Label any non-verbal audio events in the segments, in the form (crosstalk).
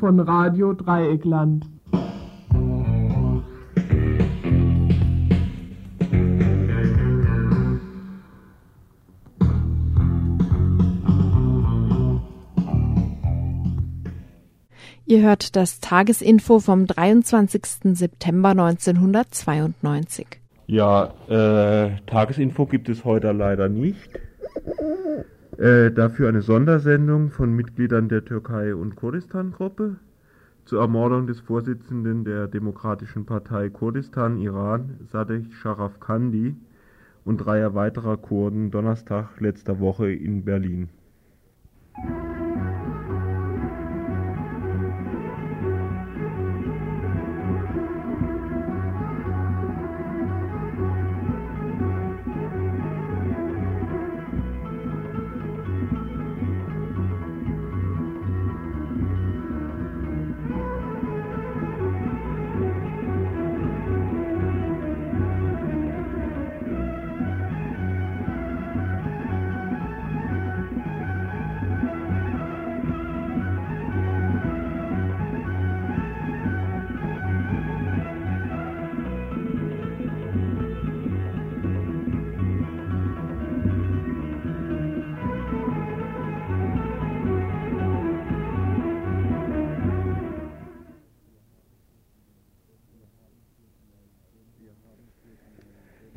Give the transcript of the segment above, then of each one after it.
von Radio Dreieckland. Ihr hört das Tagesinfo vom 23. September 1992. Ja, äh, Tagesinfo gibt es heute leider nicht. Äh, dafür eine Sondersendung von Mitgliedern der Türkei- und Kurdistan-Gruppe zur Ermordung des Vorsitzenden der Demokratischen Partei Kurdistan Iran, Sadegh Sharafkandi, und dreier weiterer Kurden Donnerstag letzter Woche in Berlin.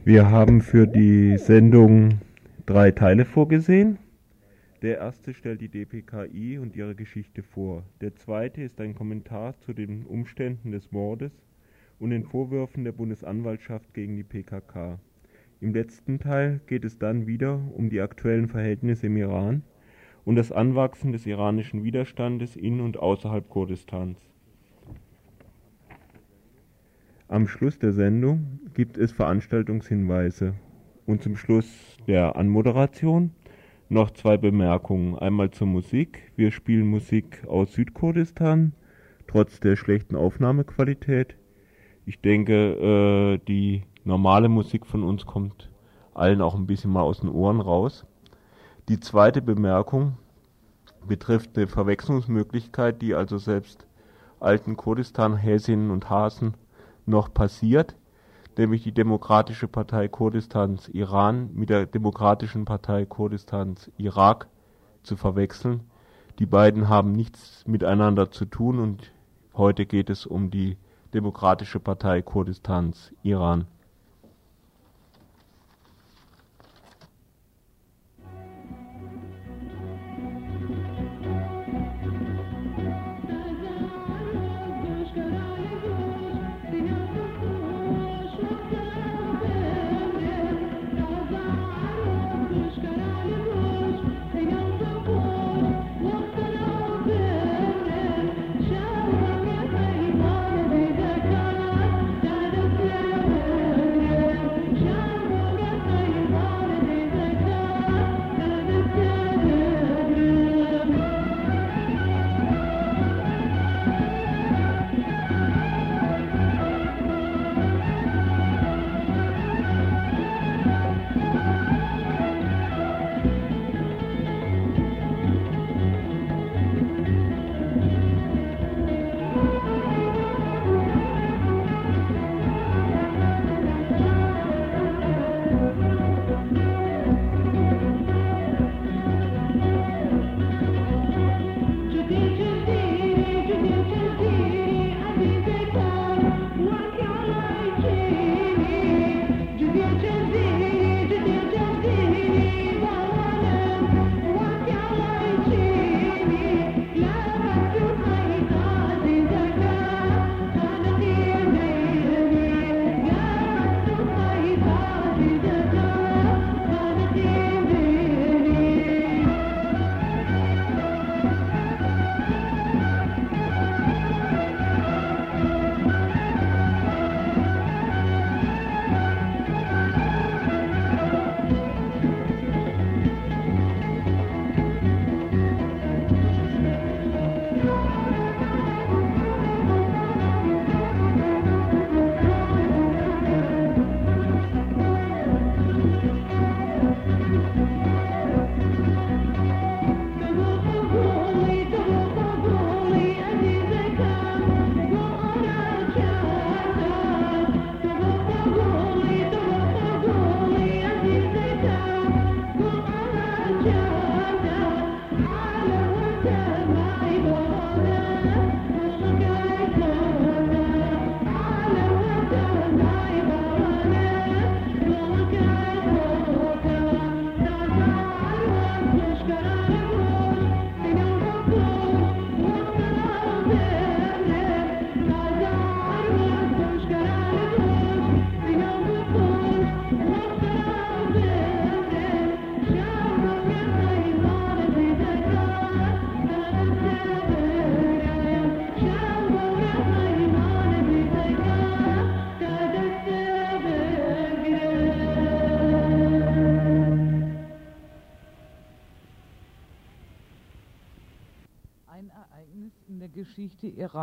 Wir haben für die Sendung drei Teile vorgesehen. Der erste stellt die DPKI und ihre Geschichte vor. Der zweite ist ein Kommentar zu den Umständen des Mordes und den Vorwürfen der Bundesanwaltschaft gegen die PKK. Im letzten Teil geht es dann wieder um die aktuellen Verhältnisse im Iran und das Anwachsen des iranischen Widerstandes in und außerhalb Kurdistans. Am Schluss der Sendung gibt es Veranstaltungshinweise und zum Schluss der Anmoderation noch zwei Bemerkungen. Einmal zur Musik. Wir spielen Musik aus Südkurdistan, trotz der schlechten Aufnahmequalität. Ich denke, äh, die normale Musik von uns kommt allen auch ein bisschen mal aus den Ohren raus. Die zweite Bemerkung betrifft eine Verwechslungsmöglichkeit, die also selbst alten Kurdistan-Häsinnen und Hasen noch passiert, nämlich die Demokratische Partei Kurdistans Iran mit der Demokratischen Partei Kurdistans Irak zu verwechseln. Die beiden haben nichts miteinander zu tun und heute geht es um die Demokratische Partei Kurdistans Iran.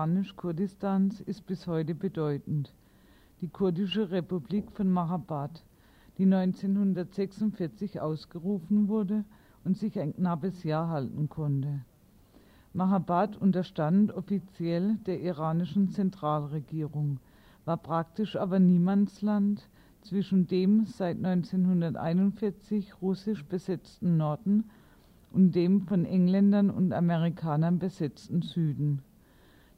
Geschichte iranisch-Kurdistans ist bis heute bedeutend. Die kurdische Republik von Mahabad, die 1946 ausgerufen wurde und sich ein knappes Jahr halten konnte. Mahabad unterstand offiziell der iranischen Zentralregierung, war praktisch aber Niemandsland zwischen dem seit 1941 russisch besetzten Norden und dem von Engländern und Amerikanern besetzten Süden.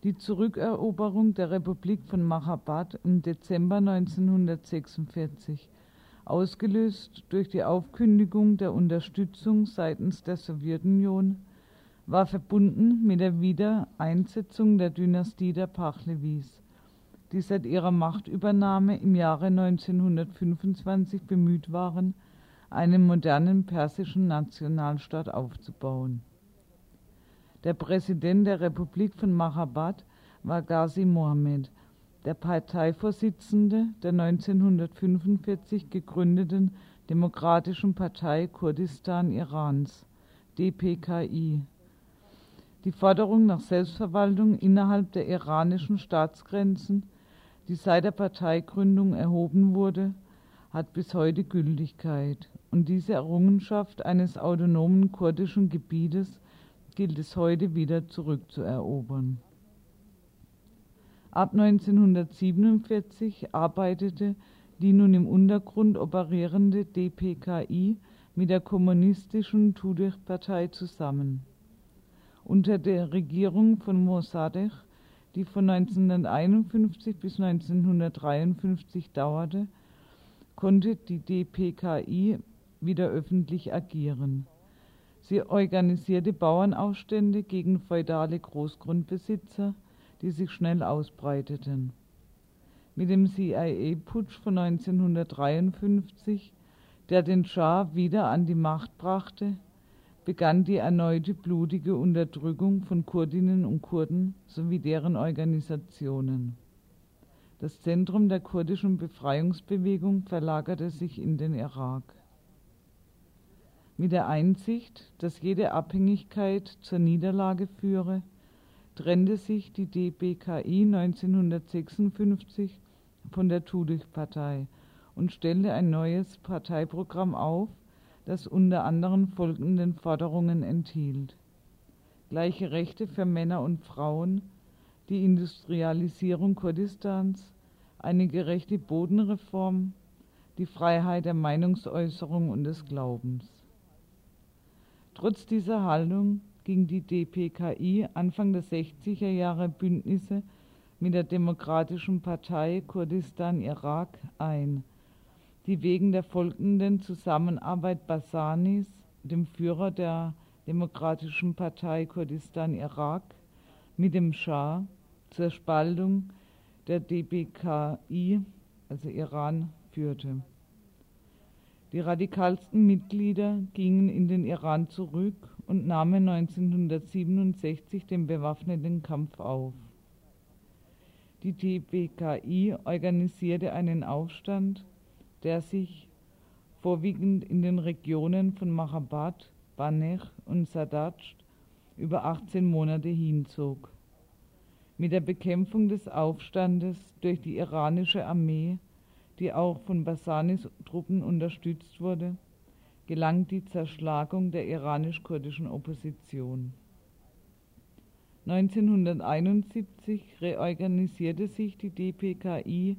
Die Zurückeroberung der Republik von Mahabad im Dezember 1946, ausgelöst durch die Aufkündigung der Unterstützung seitens der Sowjetunion, war verbunden mit der Wiedereinsetzung der Dynastie der Pachlevis, die seit ihrer Machtübernahme im Jahre 1925 bemüht waren, einen modernen persischen Nationalstaat aufzubauen. Der Präsident der Republik von Mahabad war Ghazi Mohammed, der Parteivorsitzende der 1945 gegründeten Demokratischen Partei Kurdistan Irans, DPKI. Die Forderung nach Selbstverwaltung innerhalb der iranischen Staatsgrenzen, die seit der Parteigründung erhoben wurde, hat bis heute Gültigkeit und diese Errungenschaft eines autonomen kurdischen Gebietes gilt es heute wieder zurückzuerobern. Ab 1947 arbeitete die nun im Untergrund operierende DPKI mit der kommunistischen Tudeh-Partei zusammen. Unter der Regierung von Mossadegh, die von 1951 bis 1953 dauerte, konnte die DPKI wieder öffentlich agieren. Sie organisierte Bauernaufstände gegen feudale Großgrundbesitzer, die sich schnell ausbreiteten. Mit dem CIA-Putsch von 1953, der den Schah wieder an die Macht brachte, begann die erneute blutige Unterdrückung von Kurdinnen und Kurden sowie deren Organisationen. Das Zentrum der kurdischen Befreiungsbewegung verlagerte sich in den Irak. Mit der Einsicht, dass jede Abhängigkeit zur Niederlage führe, trennte sich die DBKI 1956 von der Tudeh-Partei und stellte ein neues Parteiprogramm auf, das unter anderem folgenden Forderungen enthielt. Gleiche Rechte für Männer und Frauen, die Industrialisierung Kurdistans, eine gerechte Bodenreform, die Freiheit der Meinungsäußerung und des Glaubens. Trotz dieser Haltung ging die DPKI Anfang der 60er Jahre Bündnisse mit der Demokratischen Partei Kurdistan Irak ein, die wegen der folgenden Zusammenarbeit Basanis, dem Führer der Demokratischen Partei Kurdistan Irak, mit dem Schah zur Spaltung der DBKI, also Iran, führte. Die radikalsten Mitglieder gingen in den Iran zurück und nahmen 1967 den bewaffneten Kampf auf. Die DBKI organisierte einen Aufstand, der sich vorwiegend in den Regionen von Mahabad, Banech und Sadaj über 18 Monate hinzog. Mit der Bekämpfung des Aufstandes durch die iranische Armee, die auch von Basanis Truppen unterstützt wurde, gelang die Zerschlagung der iranisch-kurdischen Opposition. 1971 reorganisierte sich die DPKI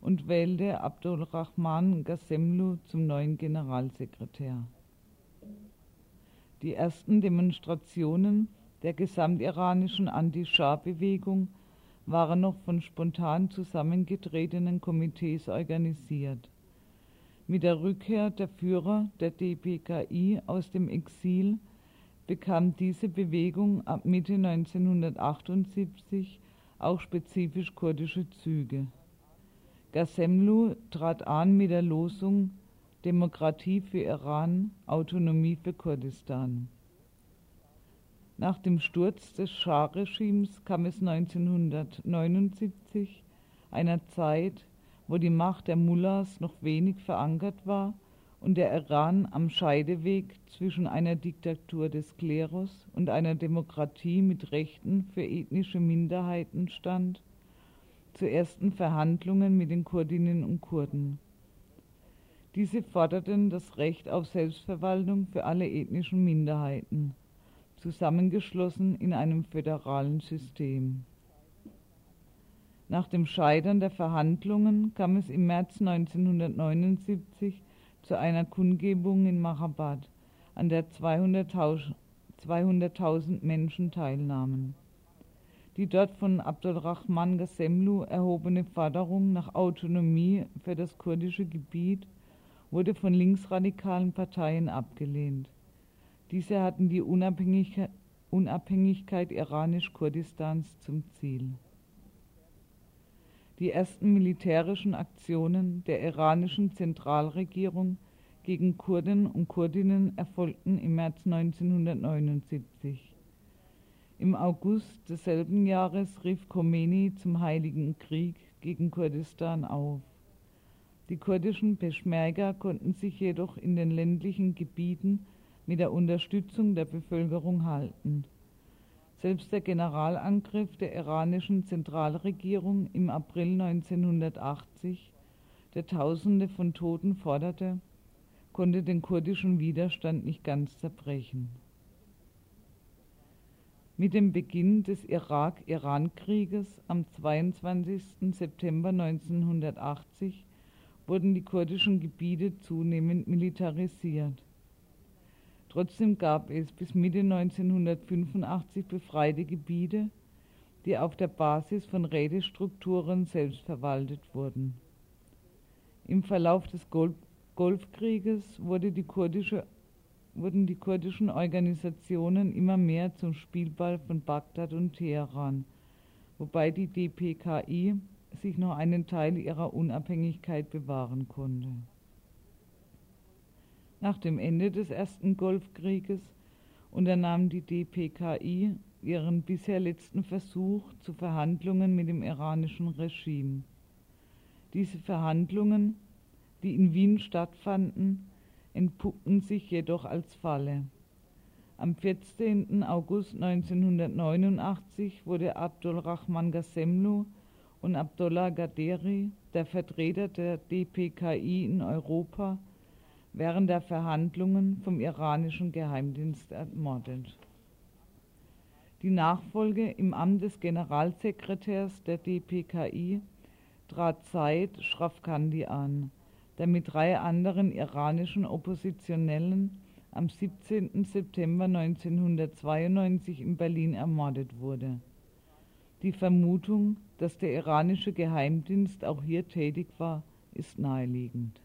und wählte Abdulrahman Ghasemlu zum neuen Generalsekretär. Die ersten Demonstrationen der gesamtiranischen Anti-Schah-Bewegung waren noch von spontan zusammengetretenen Komitees organisiert. Mit der Rückkehr der Führer der DPKI aus dem Exil bekam diese Bewegung ab Mitte 1978 auch spezifisch kurdische Züge. Ghasemlu trat an mit der Losung Demokratie für Iran, Autonomie für Kurdistan. Nach dem Sturz des Schah-Regimes kam es 1979, einer Zeit, wo die Macht der Mullahs noch wenig verankert war und der Iran am Scheideweg zwischen einer Diktatur des Klerus und einer Demokratie mit Rechten für ethnische Minderheiten stand, zu ersten Verhandlungen mit den Kurdinnen und Kurden. Diese forderten das Recht auf Selbstverwaltung für alle ethnischen Minderheiten, zusammengeschlossen in einem föderalen System. Nach dem Scheitern der Verhandlungen kam es im März 1979 zu einer Kundgebung in Machabad, an der 200.000 200 Menschen teilnahmen. Die dort von Abdulrahman Ghasemlu erhobene Forderung nach Autonomie für das kurdische Gebiet wurde von linksradikalen Parteien abgelehnt. Diese hatten die Unabhängigkeit, Unabhängigkeit iranisch-Kurdistans zum Ziel. Die ersten militärischen Aktionen der iranischen Zentralregierung gegen Kurden und Kurdinnen erfolgten im März 1979. Im August desselben Jahres rief Khomeini zum Heiligen Krieg gegen Kurdistan auf. Die kurdischen Peschmerga konnten sich jedoch in den ländlichen Gebieten mit der Unterstützung der Bevölkerung halten. Selbst der Generalangriff der iranischen Zentralregierung im April 1980, der Tausende von Toten forderte, konnte den kurdischen Widerstand nicht ganz zerbrechen. Mit dem Beginn des Irak-Iran-Krieges am 22. September 1980 wurden die kurdischen Gebiete zunehmend militarisiert. Trotzdem gab es bis Mitte 1985 befreite Gebiete, die auf der Basis von Rätestrukturen selbst verwaltet wurden. Im Verlauf des Golf Golfkrieges wurde die kurdische, wurden die kurdischen Organisationen immer mehr zum Spielball von Bagdad und Teheran, wobei die DPKI sich noch einen Teil ihrer Unabhängigkeit bewahren konnte. Nach dem Ende des ersten Golfkrieges unternahm die DPKI ihren bisher letzten Versuch zu Verhandlungen mit dem iranischen Regime. Diese Verhandlungen, die in Wien stattfanden, entpuppten sich jedoch als Falle. Am 14. August 1989 wurde Abdul Rahman Ghasemlu und Abdullah Gaderi, der Vertreter der DPKI in Europa, während der Verhandlungen vom iranischen Geheimdienst ermordet. Die Nachfolge im Amt des Generalsekretärs der DPKI trat Said Shrafkandi an, der mit drei anderen iranischen Oppositionellen am 17. September 1992 in Berlin ermordet wurde. Die Vermutung, dass der iranische Geheimdienst auch hier tätig war, ist naheliegend.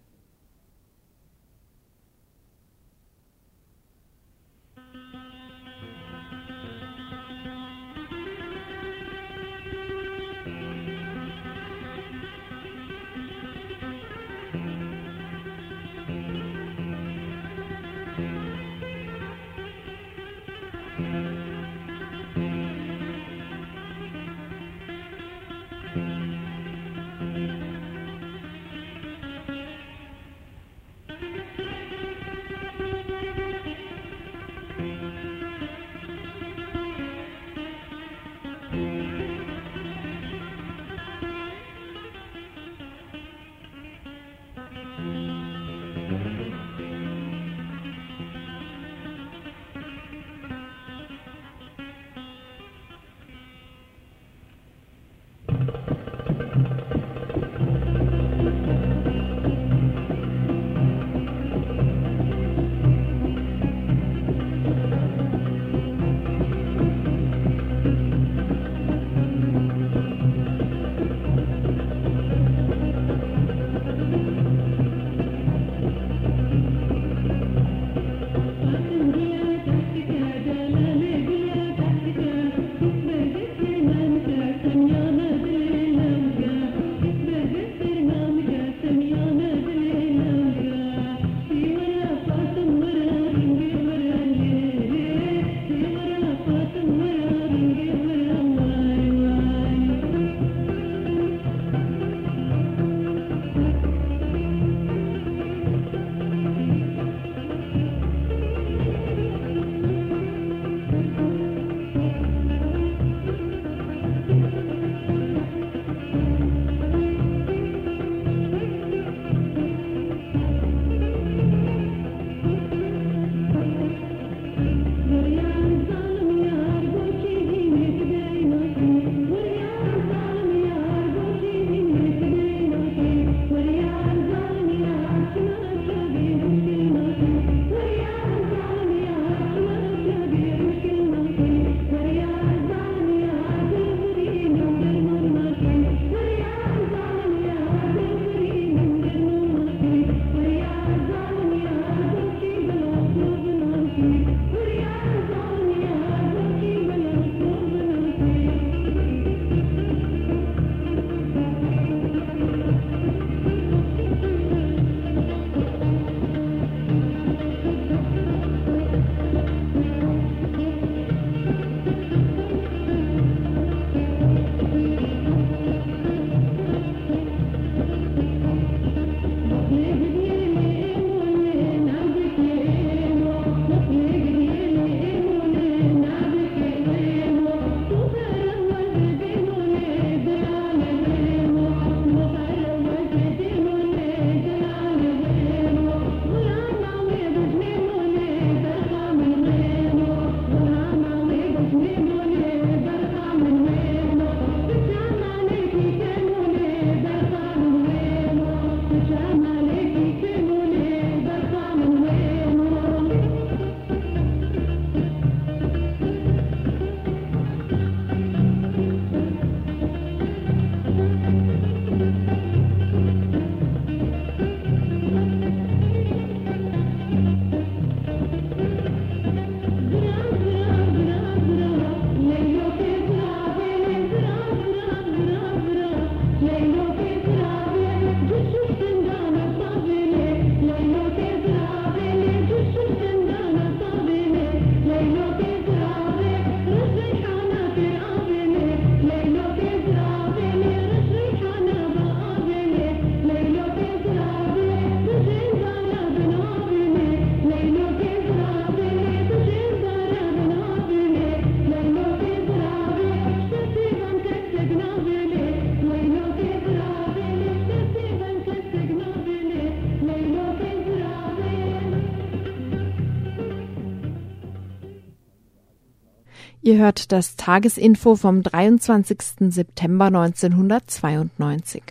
Ihr hört das Tagesinfo vom 23. September 1992.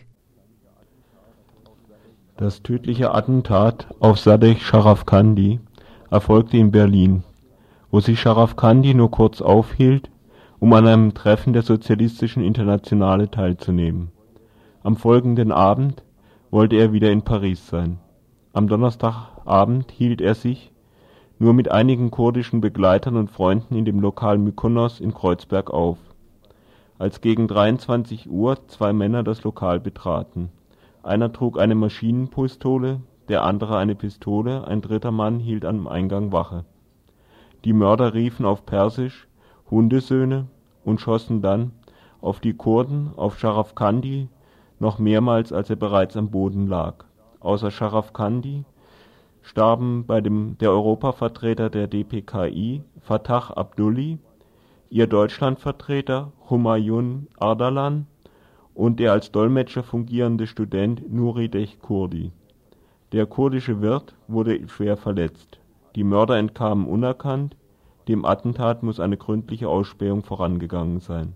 Das tödliche Attentat auf Sadegh Sharafkandi erfolgte in Berlin, wo sich Sharafkandi nur kurz aufhielt, um an einem Treffen der Sozialistischen Internationale teilzunehmen. Am folgenden Abend wollte er wieder in Paris sein. Am Donnerstagabend hielt er sich nur mit einigen kurdischen Begleitern und Freunden in dem Lokal Mykonos in Kreuzberg auf, als gegen 23 Uhr zwei Männer das Lokal betraten. Einer trug eine Maschinenpistole, der andere eine Pistole, ein dritter Mann hielt am Eingang Wache. Die Mörder riefen auf Persisch „ Hundesöhne “und schossen dann auf die Kurden, auf Scharafkandi noch mehrmals, als er bereits am Boden lag. Außer Scharafkandi starben bei dem der Europavertreter der DPKI, Fatah Abdulli, ihr Deutschlandvertreter Humayun Ardalan und der als Dolmetscher fungierende Student Nurideh Kurdi. Der kurdische Wirt wurde schwer verletzt. Die Mörder entkamen unerkannt, dem Attentat muss eine gründliche Ausspähung vorangegangen sein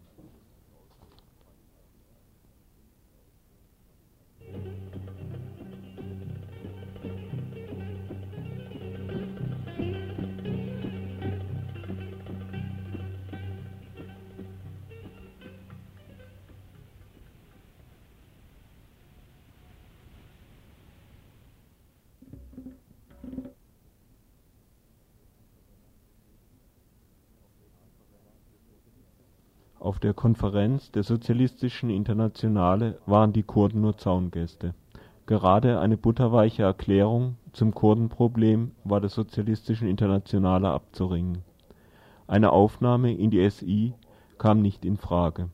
Auf der Konferenz der Sozialistischen Internationale waren die Kurden nur Zaungäste. Gerade eine butterweiche Erklärung zum Kurdenproblem war der Sozialistischen Internationale abzuringen. Eine Aufnahme in die SI kam nicht in Frage.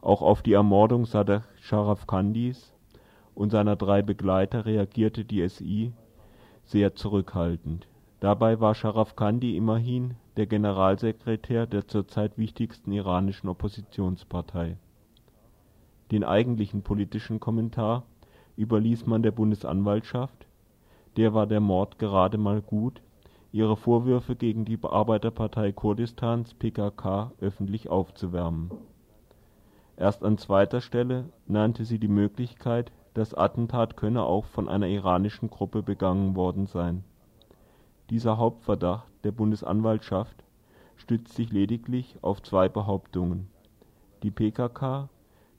Auch auf die Ermordung Sadegh Sharafkandis und seiner drei Begleiter reagierte die SI sehr zurückhaltend. Dabei war Sharafkandi immerhin der Generalsekretär der zurzeit wichtigsten iranischen Oppositionspartei. Den eigentlichen politischen Kommentar überließ man der Bundesanwaltschaft, der war der Mord gerade mal gut, ihre Vorwürfe gegen die Arbeiterpartei Kurdistans PKK öffentlich aufzuwärmen. Erst an zweiter Stelle nannte sie die Möglichkeit, das Attentat könne auch von einer iranischen Gruppe begangen worden sein dieser Hauptverdacht der Bundesanwaltschaft stützt sich lediglich auf zwei Behauptungen: Die PKK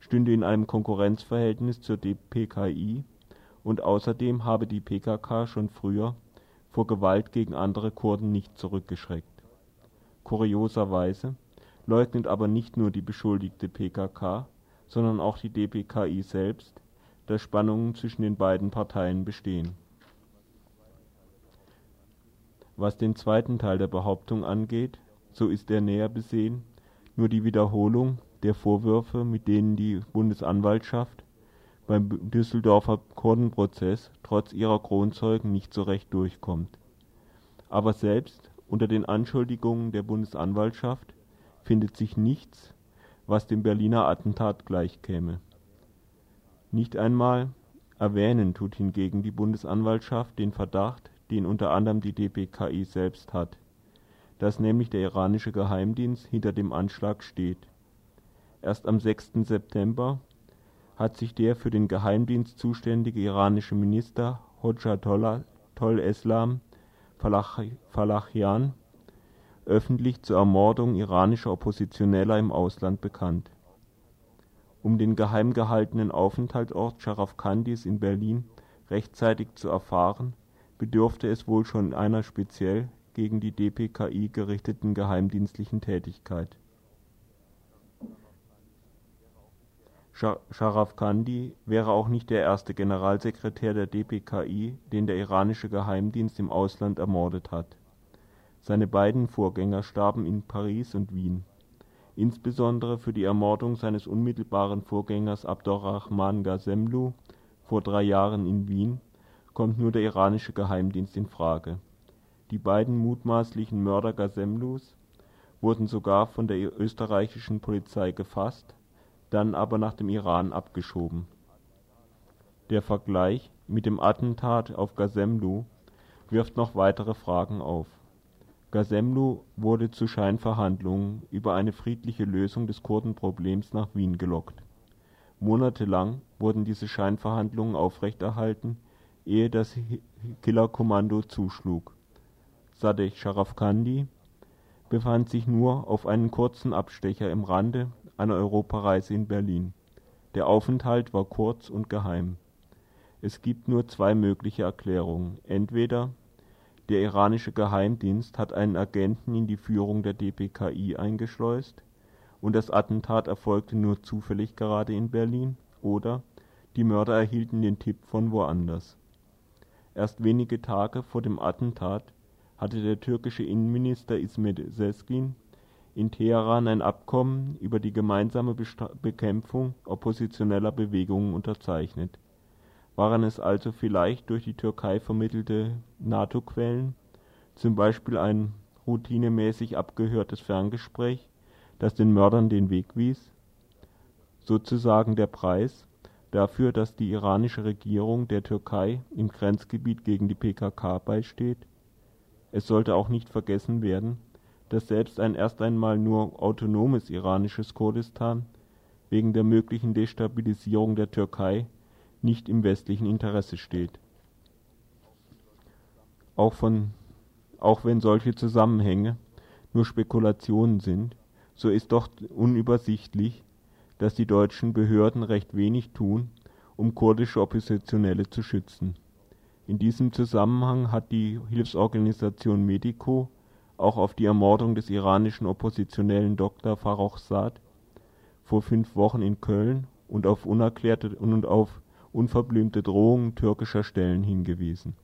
stünde in einem Konkurrenzverhältnis zur DPKI und außerdem habe die PKK schon früher vor Gewalt gegen andere Kurden nicht zurückgeschreckt. Kurioserweise leugnet aber nicht nur die beschuldigte PKK, sondern auch die DPKI selbst, dass Spannungen zwischen den beiden Parteien bestehen was den zweiten Teil der Behauptung angeht, so ist er näher besehen nur die Wiederholung der Vorwürfe, mit denen die Bundesanwaltschaft beim Düsseldorfer Kurdenprozess trotz ihrer Kronzeugen nicht so recht durchkommt. Aber selbst unter den Anschuldigungen der Bundesanwaltschaft findet sich nichts, was dem Berliner Attentat gleichkäme. Nicht einmal erwähnen tut hingegen die Bundesanwaltschaft den Verdacht den unter anderem die DPKI selbst hat, dass nämlich der iranische Geheimdienst hinter dem Anschlag steht. Erst am 6. September hat sich der für den Geheimdienst zuständige iranische Minister Hoxha Eslam Falachian öffentlich zur Ermordung iranischer Oppositioneller im Ausland bekannt. Um den geheim gehaltenen Aufenthaltsort Scharafkandis in Berlin rechtzeitig zu erfahren bedurfte es wohl schon einer speziell gegen die DPKI gerichteten geheimdienstlichen Tätigkeit. Scharafkandi wäre auch nicht der erste Generalsekretär der DPKI, den der iranische Geheimdienst im Ausland ermordet hat. Seine beiden Vorgänger starben in Paris und Wien. Insbesondere für die Ermordung seines unmittelbaren Vorgängers Abdorrahman Gazemlu vor drei Jahren in Wien kommt nur der iranische Geheimdienst in Frage. Die beiden mutmaßlichen Mörder Gazemlus wurden sogar von der österreichischen Polizei gefasst, dann aber nach dem Iran abgeschoben. Der Vergleich mit dem Attentat auf Gazemlu wirft noch weitere Fragen auf. Gasemlu wurde zu Scheinverhandlungen über eine friedliche Lösung des Kurdenproblems nach Wien gelockt. Monatelang wurden diese Scheinverhandlungen aufrechterhalten, ehe das Killerkommando zuschlug. Sadegh Scharafkandi befand sich nur auf einen kurzen Abstecher im Rande einer Europareise in Berlin. Der Aufenthalt war kurz und geheim. Es gibt nur zwei mögliche Erklärungen: Entweder der iranische Geheimdienst hat einen Agenten in die Führung der DPKI eingeschleust und das Attentat erfolgte nur zufällig gerade in Berlin, oder die Mörder erhielten den Tipp von woanders. Erst wenige Tage vor dem Attentat hatte der türkische Innenminister İsmet Sezgin in Teheran ein Abkommen über die gemeinsame Bekämpfung oppositioneller Bewegungen unterzeichnet. Waren es also vielleicht durch die Türkei vermittelte NATO-Quellen, zum Beispiel ein routinemäßig abgehörtes Ferngespräch, das den Mördern den Weg wies? Sozusagen der Preis dafür, dass die iranische Regierung der Türkei im Grenzgebiet gegen die PKK beisteht? Es sollte auch nicht vergessen werden, dass selbst ein erst einmal nur autonomes iranisches Kurdistan wegen der möglichen Destabilisierung der Türkei nicht im westlichen Interesse steht. Auch, von, auch wenn solche Zusammenhänge nur Spekulationen sind, so ist doch unübersichtlich, dass die deutschen Behörden recht wenig tun, um kurdische Oppositionelle zu schützen. In diesem Zusammenhang hat die Hilfsorganisation Medico auch auf die Ermordung des iranischen Oppositionellen Dr. Farrokhzad vor fünf Wochen in Köln und auf unerklärte und auf unverblümte Drohungen türkischer Stellen hingewiesen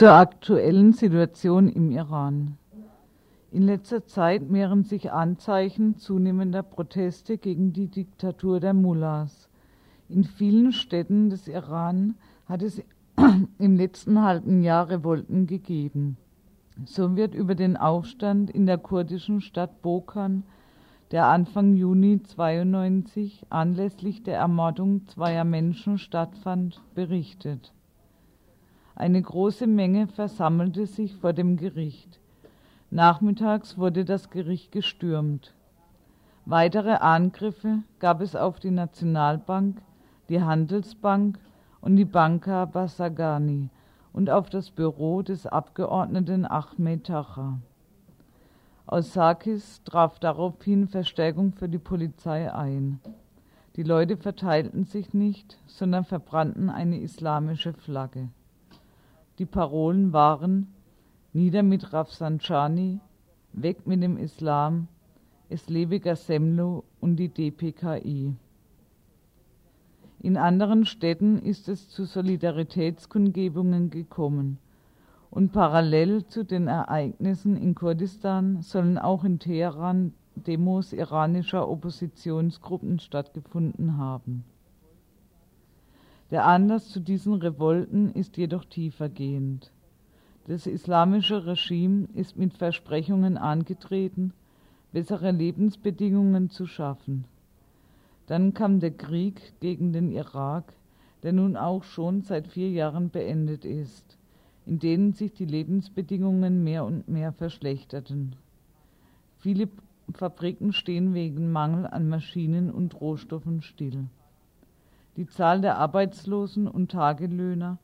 Zur aktuellen Situation im Iran. In letzter Zeit mehren sich Anzeichen zunehmender Proteste gegen die Diktatur der Mullahs. In vielen Städten des Iran hat es (clears throat) im letzten halben Jahr Revolten gegeben. So wird über den Aufstand in der kurdischen Stadt Bokan, der Anfang Juni 92 anlässlich der Ermordung zweier Menschen stattfand, berichtet. Eine große Menge versammelte sich vor dem Gericht. Nachmittags wurde das Gericht gestürmt. Weitere Angriffe gab es auf die Nationalbank, die Handelsbank und die Banka Basagani und auf das Büro des Abgeordneten Ahmed Tacha. Aus Sakis traf daraufhin Verstärkung für die Polizei ein. Die Leute verteilten sich nicht, sondern verbrannten eine islamische Flagge. Die Parolen waren Nieder mit Rafsanjani, weg mit dem Islam, es lebe Gasemlo und die DPKI. In anderen Städten ist es zu Solidaritätskundgebungen gekommen. Und parallel zu den Ereignissen in Kurdistan sollen auch in Teheran Demos iranischer Oppositionsgruppen stattgefunden haben. Der Anlass zu diesen Revolten ist jedoch tiefergehend. Das islamische Regime ist mit Versprechungen angetreten, bessere Lebensbedingungen zu schaffen. Dann kam der Krieg gegen den Irak, der nun auch schon seit vier Jahren beendet ist, in denen sich die Lebensbedingungen mehr und mehr verschlechterten. Viele Fabriken stehen wegen Mangel an Maschinen und Rohstoffen still. Die Zahl der Arbeitslosen und Tagelöhner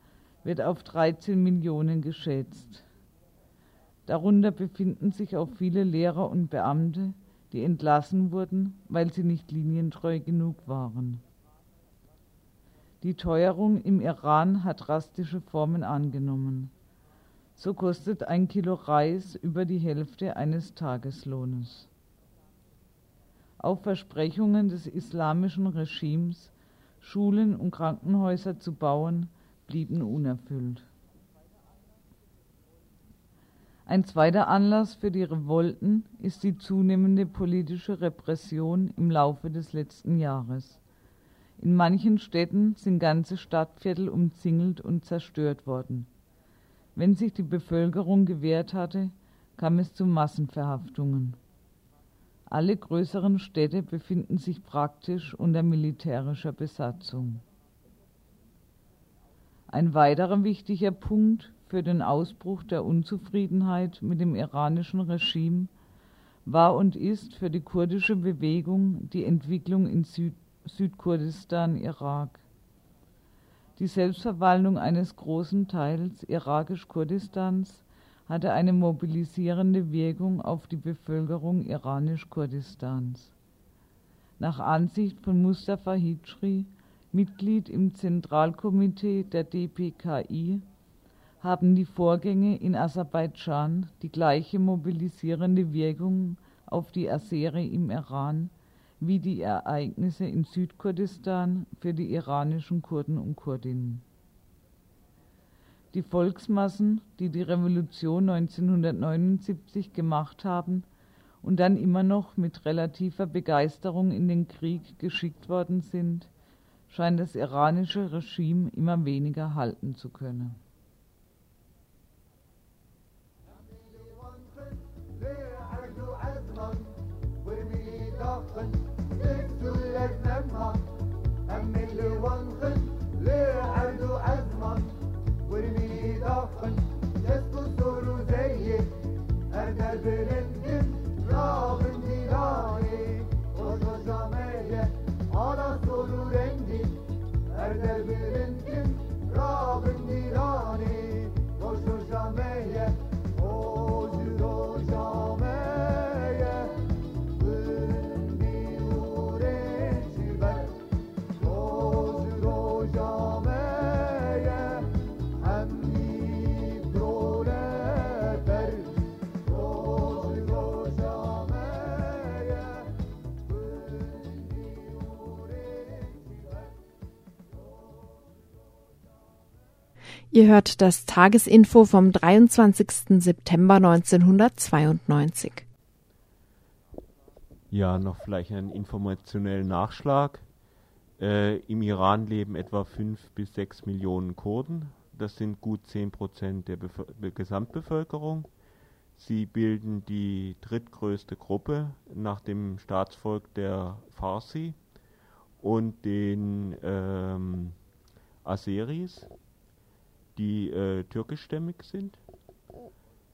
wird auf 13 Millionen geschätzt. Darunter befinden sich auch viele Lehrer und Beamte, die entlassen wurden, weil sie nicht linientreu genug waren. Die Teuerung im Iran hat drastische Formen angenommen. So kostet ein Kilo Reis über die Hälfte eines Tageslohnes. Auf Versprechungen des islamischen Regimes, Schulen und Krankenhäuser zu bauen, blieben unerfüllt. Ein zweiter Anlass für die Revolten ist die zunehmende politische Repression im Laufe des letzten Jahres. In manchen Städten sind ganze Stadtviertel umzingelt und zerstört worden. Wenn sich die Bevölkerung gewehrt hatte, kam es zu Massenverhaftungen. Alle größeren Städte befinden sich praktisch unter militärischer Besatzung. Ein weiterer wichtiger Punkt für den Ausbruch der Unzufriedenheit mit dem iranischen Regime war und ist für die kurdische Bewegung die Entwicklung in Süd Südkurdistan, Irak. Die Selbstverwaltung eines großen Teils irakisch-Kurdistans hatte eine mobilisierende Wirkung auf die Bevölkerung iranisch-Kurdistans. Nach Ansicht von Mustafa Hijri Mitglied im Zentralkomitee der DPKI, haben die Vorgänge in Aserbaidschan die gleiche mobilisierende Wirkung auf die Asere im Iran wie die Ereignisse in Südkurdistan für die iranischen Kurden und Kurdinnen. Die Volksmassen, die die Revolution 1979 gemacht haben und dann immer noch mit relativer Begeisterung in den Krieg geschickt worden sind, scheint das iranische Regime immer weniger halten zu können. Vrindirani. Ihr hört das Tagesinfo vom 23. September 1992. Ja, noch vielleicht einen informationellen Nachschlag. Äh, Im Iran leben etwa 5 bis 6 Millionen Kurden. Das sind gut 10 Prozent der Bevölker Gesamtbevölkerung. Sie bilden die drittgrößte Gruppe nach dem Staatsvolk der Farsi und den ähm, Aseris, die äh, türkischstämmig sind.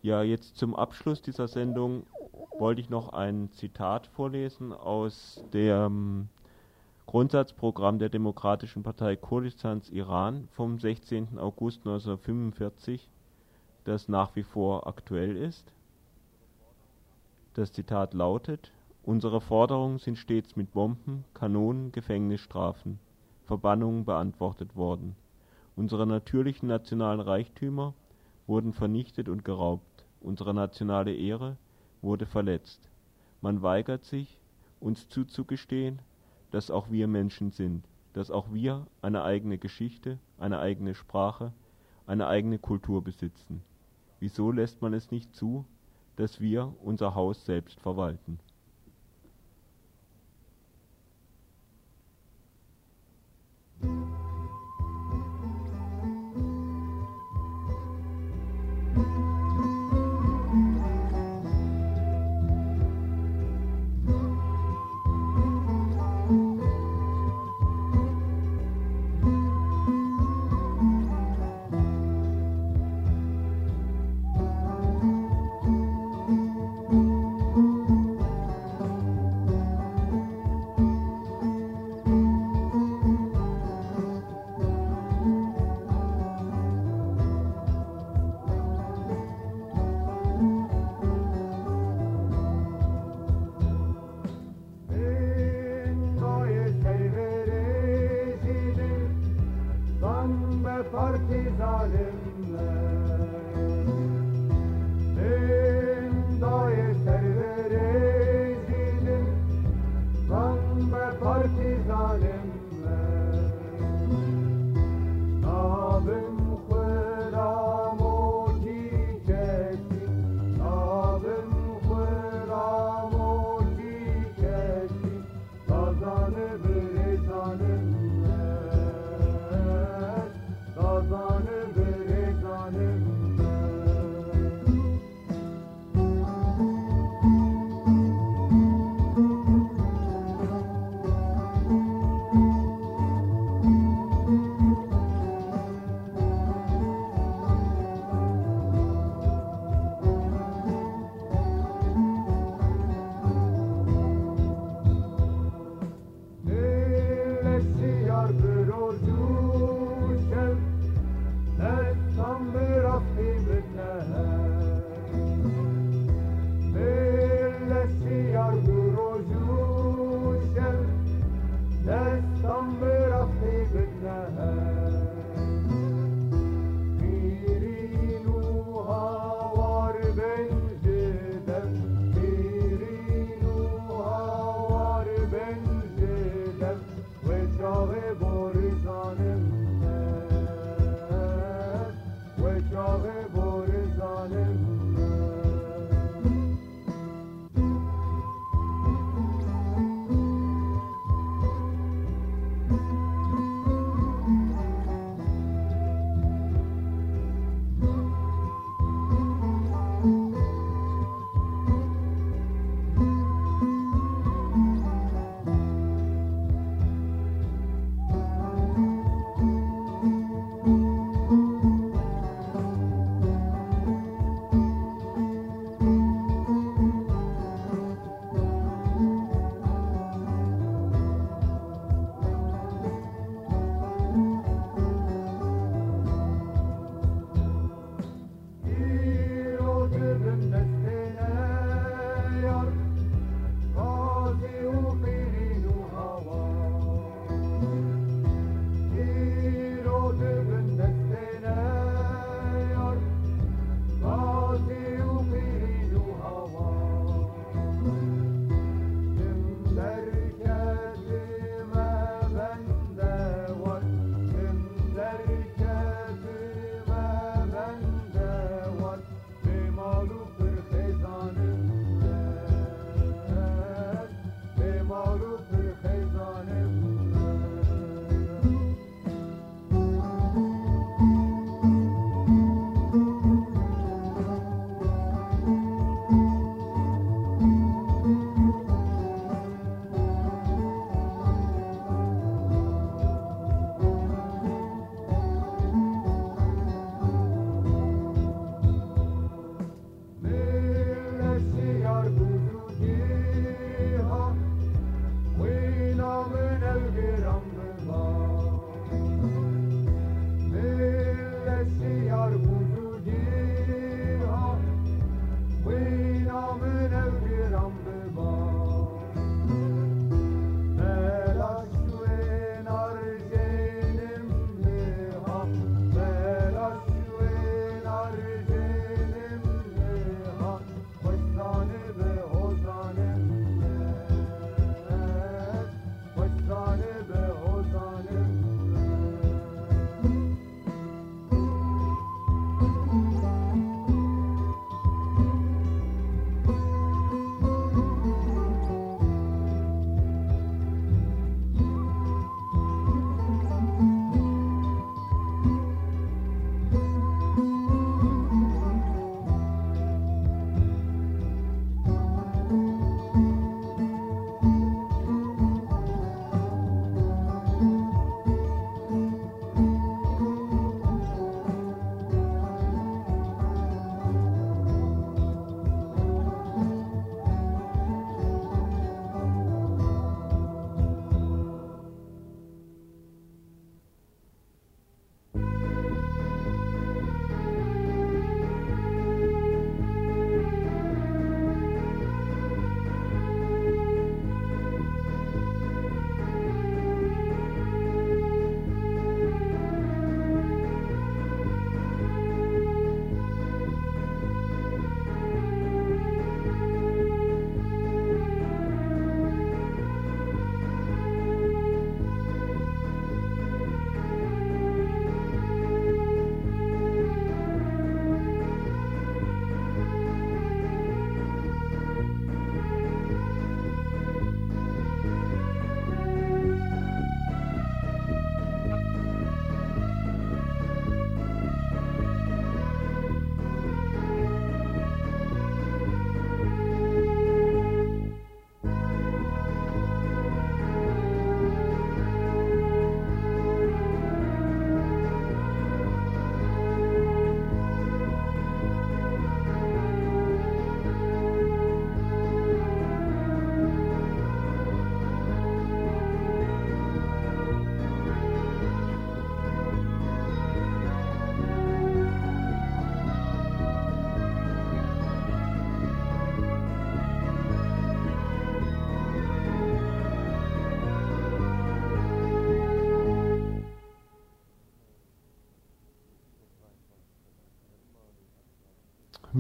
Ja, jetzt zum Abschluss dieser Sendung wollte ich noch ein Zitat vorlesen aus dem Grundsatzprogramm der Demokratischen Partei Kurdistans Iran vom 16. August 1945, das nach wie vor aktuell ist. Das Zitat lautet: Unsere Forderungen sind stets mit Bomben, Kanonen, Gefängnisstrafen, Verbannungen beantwortet worden. Unsere natürlichen nationalen Reichtümer wurden vernichtet und geraubt. Unsere nationale Ehre wurde verletzt. Man weigert sich, uns zuzugestehen, dass auch wir Menschen sind, dass auch wir eine eigene Geschichte, eine eigene Sprache, eine eigene Kultur besitzen. Wieso lässt man es nicht zu, dass wir unser Haus selbst verwalten?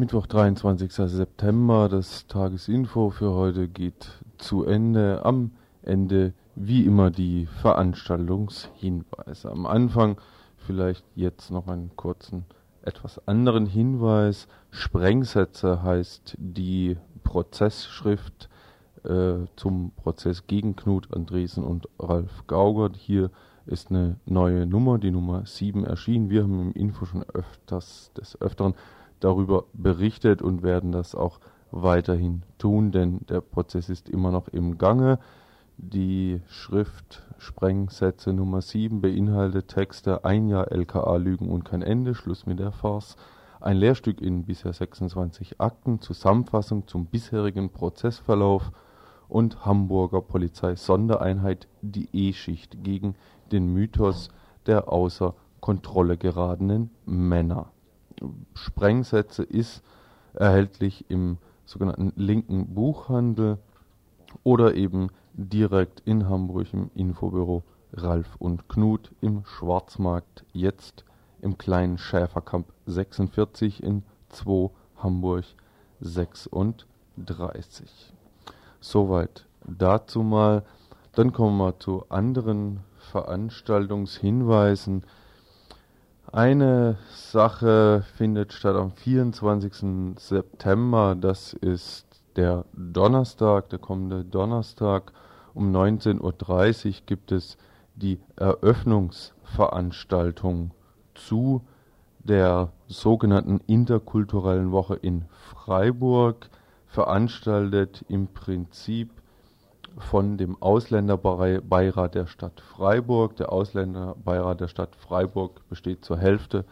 Mittwoch, 23. September. Das Tagesinfo für heute geht zu Ende. Am Ende wie immer die Veranstaltungshinweise. Am Anfang vielleicht jetzt noch einen kurzen, etwas anderen Hinweis. Sprengsätze heißt die Prozessschrift äh, zum Prozess gegen Knut Andresen und Ralf Gaugert. Hier ist eine neue Nummer, die Nummer 7 erschienen. Wir haben im Info schon öfters des Öfteren darüber berichtet und werden das auch weiterhin tun, denn der Prozess ist immer noch im Gange. Die Schrift Sprengsätze Nummer 7 beinhaltet Texte Ein Jahr LKA Lügen und kein Ende, Schluss mit der Farce, ein Lehrstück in bisher 26 Akten, Zusammenfassung zum bisherigen Prozessverlauf und Hamburger Polizei Sondereinheit die E-Schicht gegen den Mythos der außer Kontrolle geratenen Männer. Sprengsätze ist erhältlich im sogenannten linken Buchhandel oder eben direkt in Hamburg im Infobüro Ralf und Knut im Schwarzmarkt jetzt im kleinen Schäferkamp 46 in 2 Hamburg 36. Soweit dazu mal. Dann kommen wir zu anderen Veranstaltungshinweisen. Eine Sache findet statt am 24. September. Das ist der Donnerstag, der kommende Donnerstag. Um 19.30 Uhr gibt es die Eröffnungsveranstaltung zu der sogenannten interkulturellen Woche in Freiburg, veranstaltet im Prinzip von dem Ausländerbeirat der Stadt Freiburg. Der Ausländerbeirat der Stadt Freiburg besteht zur Hälfte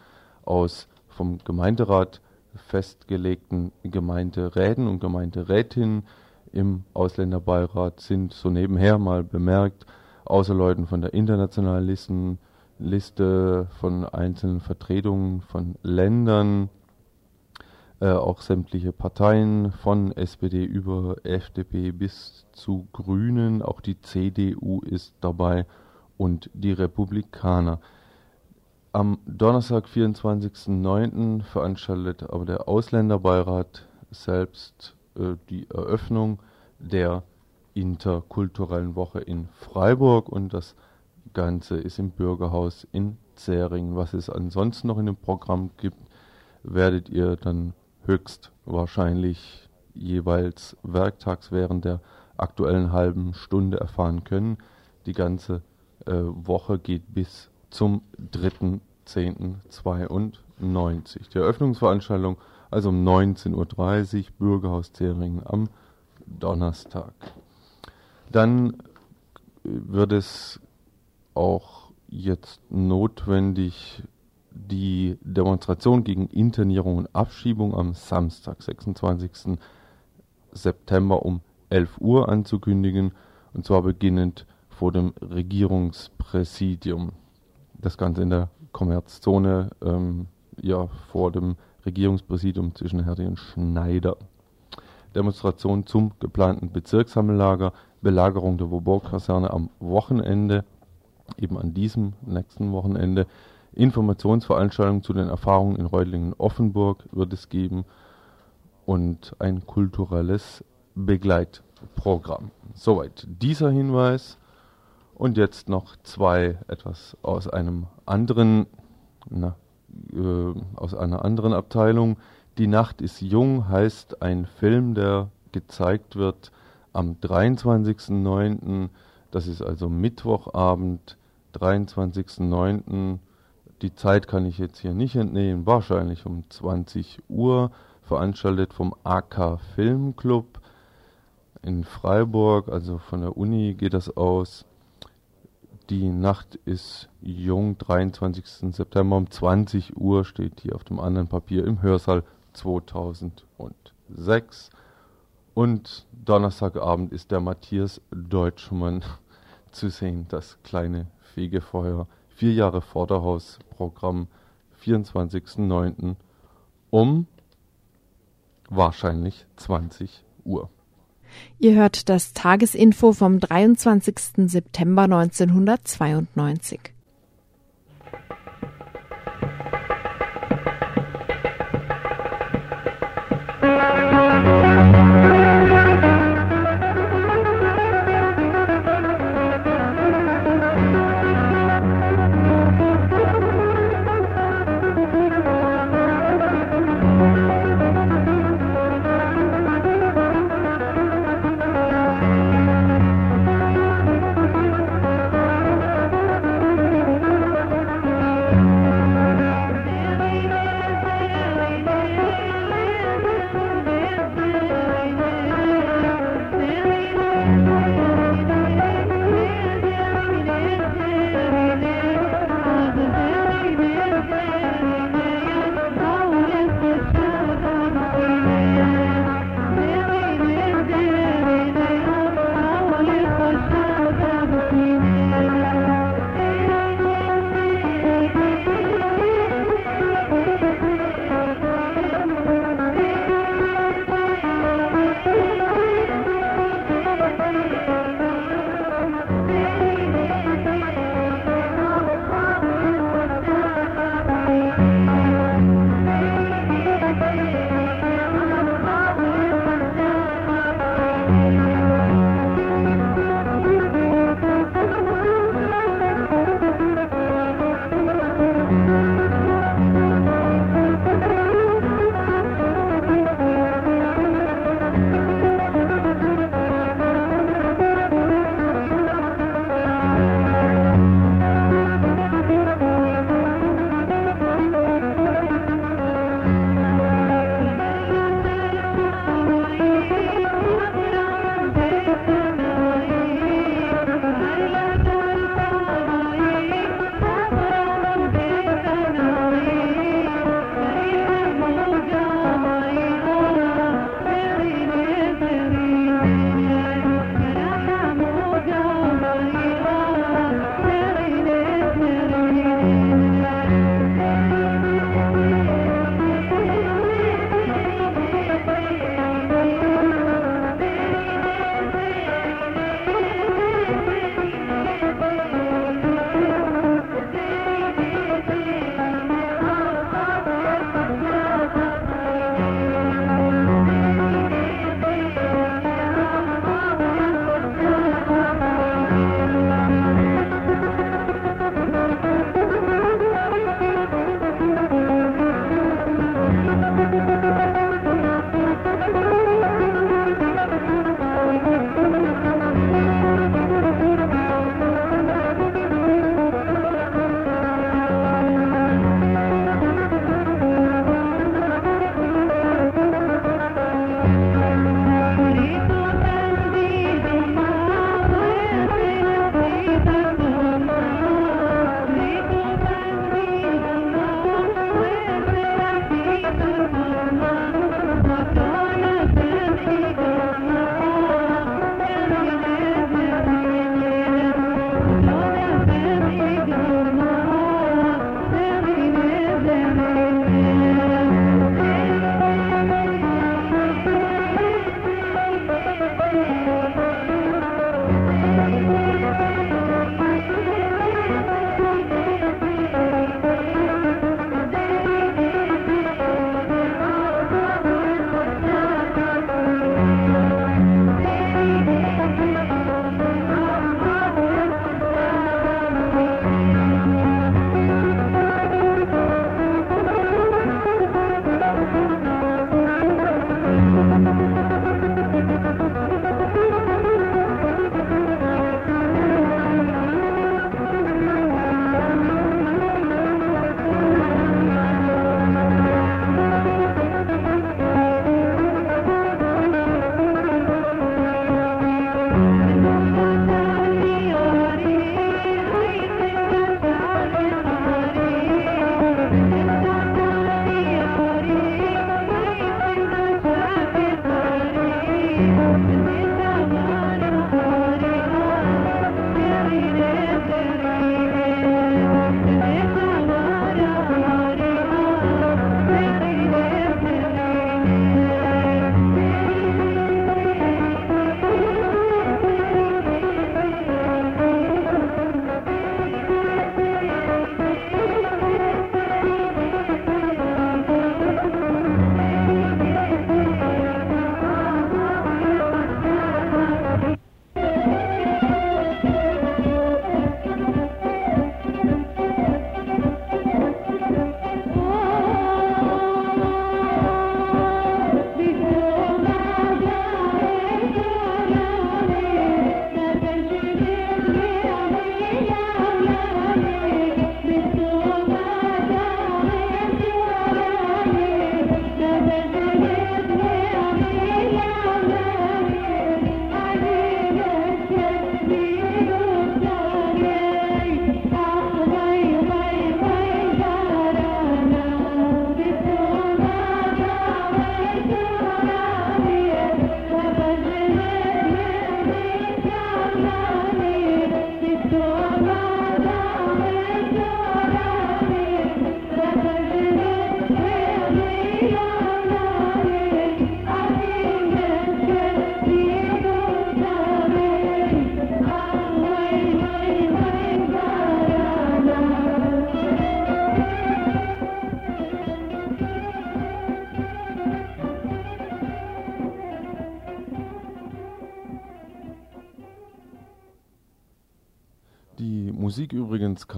aus vom Gemeinderat festgelegten Gemeinderäten und Gemeinderätinnen. Im Ausländerbeirat sind so nebenher mal bemerkt, außer Leuten von der internationalen Liste von einzelnen Vertretungen von Ländern, äh, auch sämtliche Parteien von SPD über FDP bis zu Grünen, auch die CDU ist dabei und die Republikaner. Am Donnerstag, 24.09. veranstaltet aber der Ausländerbeirat selbst äh, die Eröffnung der interkulturellen Woche in Freiburg und das Ganze ist im Bürgerhaus in Zähringen. Was es ansonsten noch in dem Programm gibt, werdet ihr dann höchstwahrscheinlich jeweils werktags während der aktuellen halben Stunde erfahren können. Die ganze äh, Woche geht bis zum 3.10.92. Die Eröffnungsveranstaltung also um 19.30 Uhr, Bürgerhaus Zeringen am Donnerstag. Dann äh, wird es auch jetzt notwendig, die Demonstration gegen Internierung und Abschiebung am Samstag, 26. September um 11 Uhr anzukündigen, und zwar beginnend vor dem Regierungspräsidium. Das Ganze in der Kommerzzone, ähm, ja, vor dem Regierungspräsidium zwischen Hertie und Schneider. Demonstration zum geplanten Bezirkssammellager, Belagerung der Woburg-Kaserne am Wochenende, eben an diesem nächsten Wochenende, Informationsveranstaltungen zu den Erfahrungen in Reutlingen-Offenburg wird es geben und ein kulturelles Begleitprogramm. Soweit dieser Hinweis. Und jetzt noch zwei etwas aus einem anderen, na, äh, aus einer anderen Abteilung. Die Nacht ist jung heißt ein Film, der gezeigt wird am 23.09. Das ist also Mittwochabend, 23.09. Die Zeit kann ich jetzt hier nicht entnehmen, wahrscheinlich um 20 Uhr, veranstaltet vom AK Filmclub in Freiburg, also von der Uni geht das aus. Die Nacht ist jung, 23. September um 20 Uhr steht hier auf dem anderen Papier im Hörsaal 2006. Und Donnerstagabend ist der Matthias Deutschmann (laughs) zu sehen, das kleine Fegefeuer vier Jahre Vorderhausprogramm, 24.09. um wahrscheinlich 20 Uhr. Ihr hört das Tagesinfo vom 23. September 1992.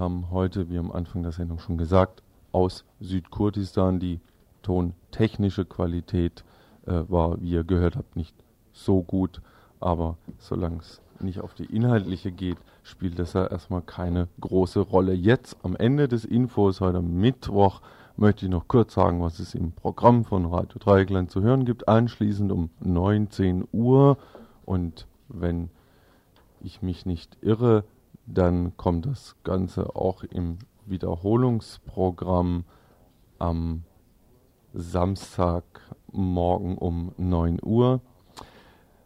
übrigens kam heute, wie am Anfang der Sendung schon gesagt, aus Südkurdistan. Die tontechnische Qualität äh, war, wie ihr gehört habt, nicht so gut, aber solange es nicht auf die inhaltliche geht, spielt das ja erstmal keine große Rolle. Jetzt am Ende des Infos, heute Mittwoch, möchte ich noch kurz sagen, was es im Programm von Radio Dreieckland zu hören gibt. Anschließend um 19 Uhr und wenn ich mich nicht irre, dann kommt das Ganze auch im Wiederholungsprogramm am Samstagmorgen um 9 Uhr.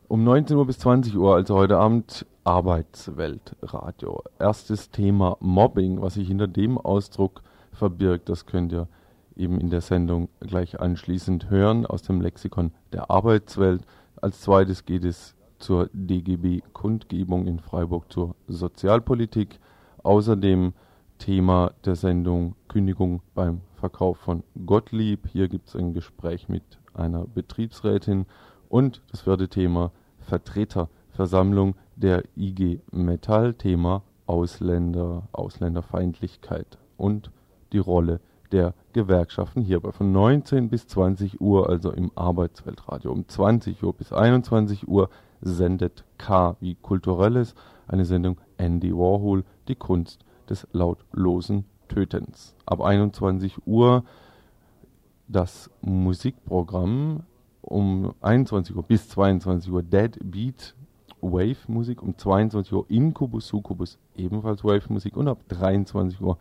Um 19 Uhr bis 20 Uhr, also heute Abend, Arbeitsweltradio. Erstes Thema Mobbing, was sich hinter dem Ausdruck verbirgt, das könnt ihr eben in der Sendung gleich anschließend hören aus dem Lexikon der Arbeitswelt. Als zweites geht es zur DGB-Kundgebung in Freiburg zur Sozialpolitik. Außerdem Thema der Sendung Kündigung beim Verkauf von Gottlieb. Hier gibt es ein Gespräch mit einer Betriebsrätin und das vierte Thema Vertreterversammlung der IG Metall. Thema Ausländer, Ausländerfeindlichkeit und die Rolle der Gewerkschaften hierbei von 19 bis 20 Uhr, also im Arbeitsweltradio. Um 20 Uhr bis 21 Uhr sendet K wie Kulturelles, eine Sendung Andy Warhol, die Kunst des lautlosen Tötens. Ab 21 Uhr das Musikprogramm um 21 Uhr bis 22 Uhr Dead Beat Wave Musik, um 22 Uhr Incubus Succubus ebenfalls Wave Musik und ab 23 Uhr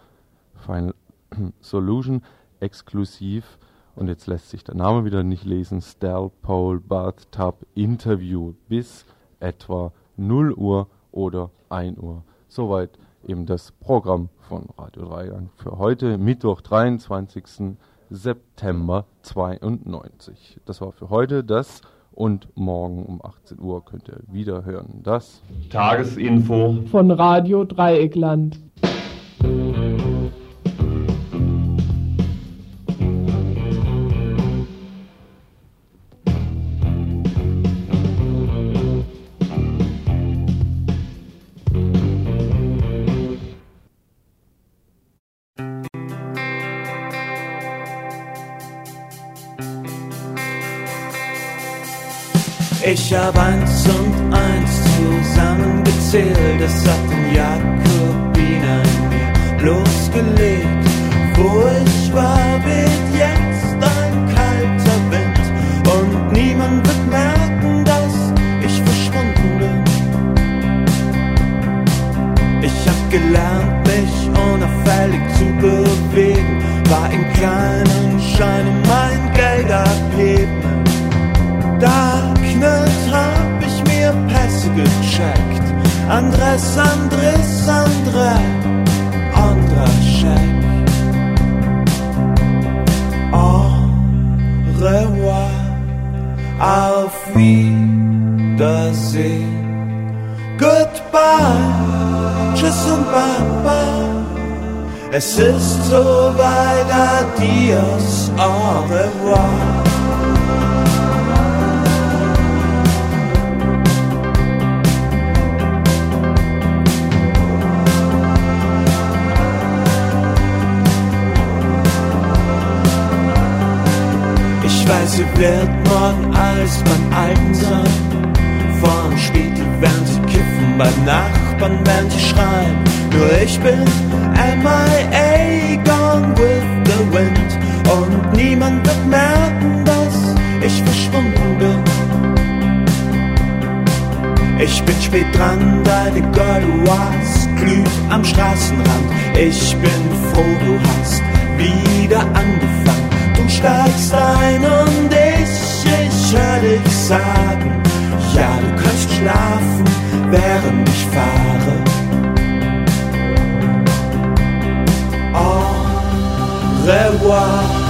Final (clears throat) Solution exklusiv und jetzt lässt sich der Name wieder nicht lesen, Stal Pole Bathtub Interview bis etwa 0 Uhr oder 1 Uhr. Soweit eben das Programm von Radio Dreieckland für heute, Mittwoch, 23. September 92. Das war für heute das und morgen um 18 Uhr könnt ihr wieder hören das Tagesinfo von Radio Dreieckland. Ich hab eins und eins zusammengezählt, es hat den Jakobiner in mir bloßgelegt. Wo ich war, weht jetzt ein kalter Wind und niemand wird merken, dass ich verschwunden bin. Ich hab gelernt, mich unauffällig zu bewegen, war in kleinen Scheinen mein Geld abheben. Da Gerechnet hab ich mir Pässe gecheckt. Andres, Andres, Andre, Scheck. Au revoir, auf Wiedersehen. Goodbye, tschüss und Baba. Es ist soweit, adios, au revoir. Sie wird morgen alles beim Alten sein. Vorm Spiegel werden sie kiffen, beim Nachbarn werden sie schreien. Nur ich bin MIA, gone with the wind. Und niemand wird merken, dass ich verschwunden bin. Ich bin spät dran, deine Girl, du warst glüht am Straßenrand. Ich bin froh, du hast wieder angefangen du steigst ein und ich, ich hör dich sagen, ja, du kannst schlafen, während ich fahre. Au revoir.